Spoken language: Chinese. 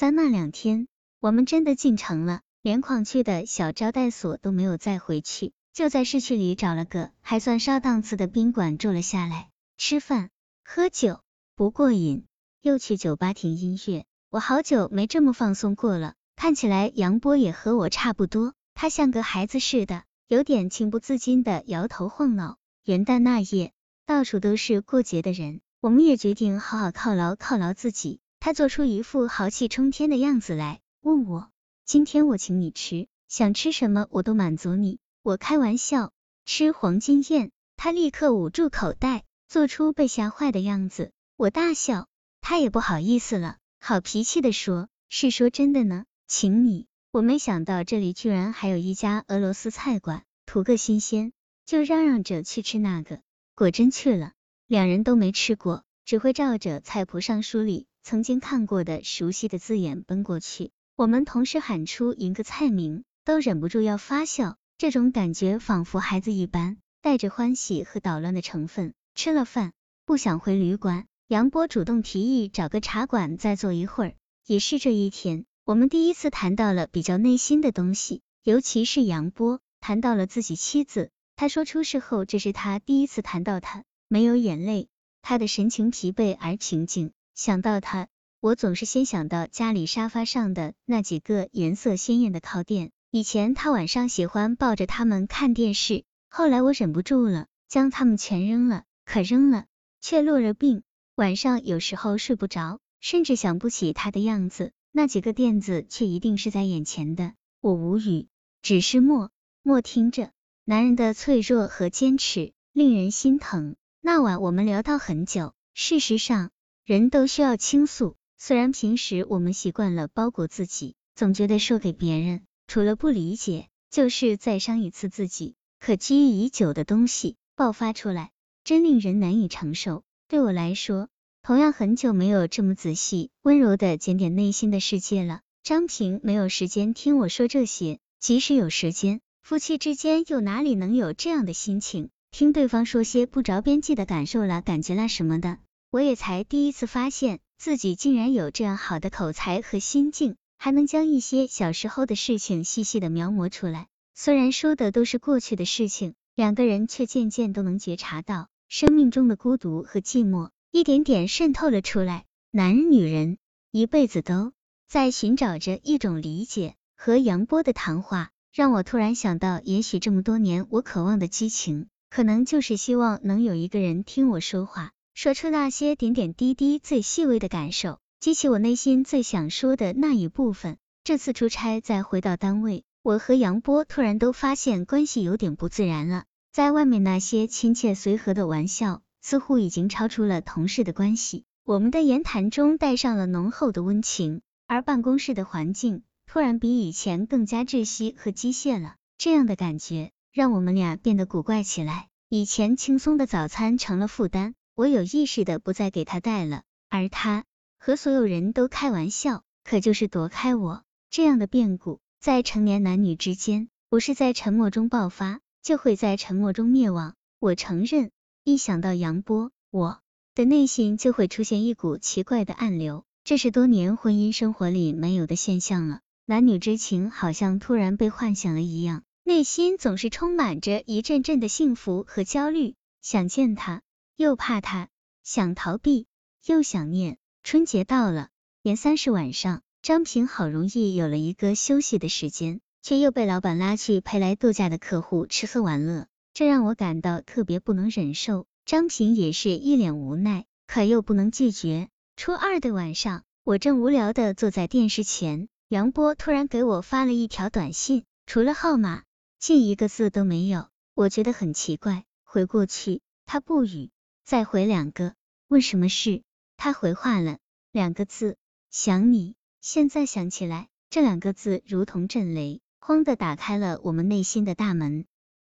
在那两天，我们真的进城了，连矿区的小招待所都没有再回去，就在市区里找了个还算稍档次的宾馆住了下来，吃饭喝酒不过瘾，又去酒吧听音乐。我好久没这么放松过了。看起来杨波也和我差不多，他像个孩子似的，有点情不自禁的摇头晃脑。元旦那夜，到处都是过节的人，我们也决定好好犒劳犒劳自己。他做出一副豪气冲天的样子来，问我今天我请你吃，想吃什么我都满足你。我开玩笑，吃黄金宴。他立刻捂住口袋，做出被吓坏的样子。我大笑，他也不好意思了，好脾气的说，是说真的呢，请你。我没想到这里居然还有一家俄罗斯菜馆，图个新鲜，就嚷嚷着去吃那个。果真去了，两人都没吃过，只会照着菜谱上书里。曾经看过的熟悉的字眼奔过去，我们同时喊出一个菜名，都忍不住要发笑。这种感觉仿佛孩子一般，带着欢喜和捣乱的成分。吃了饭，不想回旅馆，杨波主动提议找个茶馆再坐一会儿。也是这一天，我们第一次谈到了比较内心的东西，尤其是杨波谈到了自己妻子。他说出事后，这是他第一次谈到他，没有眼泪，他的神情疲惫而平静。想到他，我总是先想到家里沙发上的那几个颜色鲜艳的靠垫。以前他晚上喜欢抱着他们看电视，后来我忍不住了，将他们全扔了。可扔了，却落了病。晚上有时候睡不着，甚至想不起他的样子，那几个垫子却一定是在眼前的。我无语，只是默默听着。男人的脆弱和坚持令人心疼。那晚我们聊到很久，事实上。人都需要倾诉，虽然平时我们习惯了包裹自己，总觉得说给别人，除了不理解，就是再伤一次自己。可积郁已久的东西爆发出来，真令人难以承受。对我来说，同样很久没有这么仔细、温柔的检点内心的世界了。张平没有时间听我说这些，即使有时间，夫妻之间又哪里能有这样的心情，听对方说些不着边际的感受啦、感觉啦什么的。我也才第一次发现自己竟然有这样好的口才和心境，还能将一些小时候的事情细细的描摹出来。虽然说的都是过去的事情，两个人却渐渐都能觉察到生命中的孤独和寂寞，一点点渗透了出来。男人女人一辈子都在寻找着一种理解。和杨波的谈话让我突然想到，也许这么多年我渴望的激情，可能就是希望能有一个人听我说话。说出那些点点滴滴最细微的感受，激起我内心最想说的那一部分。这次出差再回到单位，我和杨波突然都发现关系有点不自然了。在外面那些亲切随和的玩笑，似乎已经超出了同事的关系。我们的言谈中带上了浓厚的温情，而办公室的环境突然比以前更加窒息和机械了。这样的感觉让我们俩变得古怪起来。以前轻松的早餐成了负担。我有意识的不再给他带了，而他和所有人都开玩笑，可就是躲开我。这样的变故在成年男女之间，不是在沉默中爆发，就会在沉默中灭亡。我承认，一想到杨波，我的内心就会出现一股奇怪的暗流，这是多年婚姻生活里没有的现象了。男女之情好像突然被唤醒了一样，内心总是充满着一阵阵的幸福和焦虑，想见他。又怕他，想逃避，又想念。春节到了，年三十晚上，张平好容易有了一个休息的时间，却又被老板拉去陪来度假的客户吃喝玩乐，这让我感到特别不能忍受。张平也是一脸无奈，可又不能拒绝。初二的晚上，我正无聊的坐在电视前，杨波突然给我发了一条短信，除了号码，竟一个字都没有。我觉得很奇怪，回过去，他不语。再回两个，问什么事？他回话了两个字，想你。现在想起来，这两个字如同震雷，哐的打开了我们内心的大门。